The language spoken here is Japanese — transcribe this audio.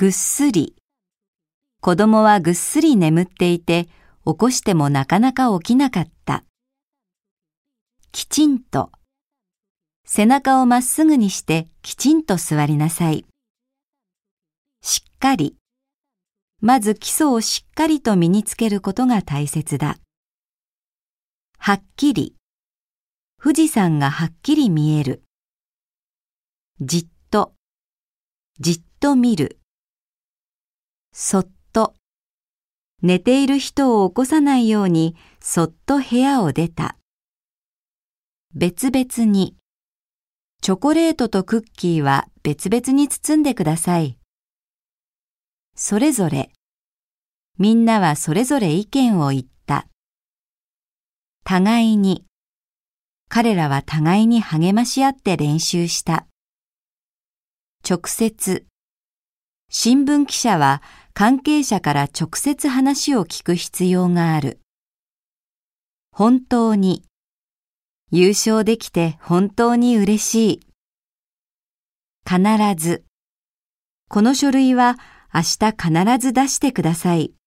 ぐっすり。子供はぐっすり眠っていて、起こしてもなかなか起きなかった。きちんと。背中をまっすぐにしてきちんと座りなさい。しっかり。まず基礎をしっかりと身につけることが大切だ。はっきり。富士山がはっきり見える。じっと。じっと見る。そっと。寝ている人を起こさないようにそっと部屋を出た。別々に。チョコレートとクッキーは別々に包んでください。それぞれ。みんなはそれぞれ意見を言った。互いに。彼らは互いに励まし合って練習した。直接。新聞記者は関係者から直接話を聞く必要がある。本当に。優勝できて本当に嬉しい。必ず。この書類は明日必ず出してください。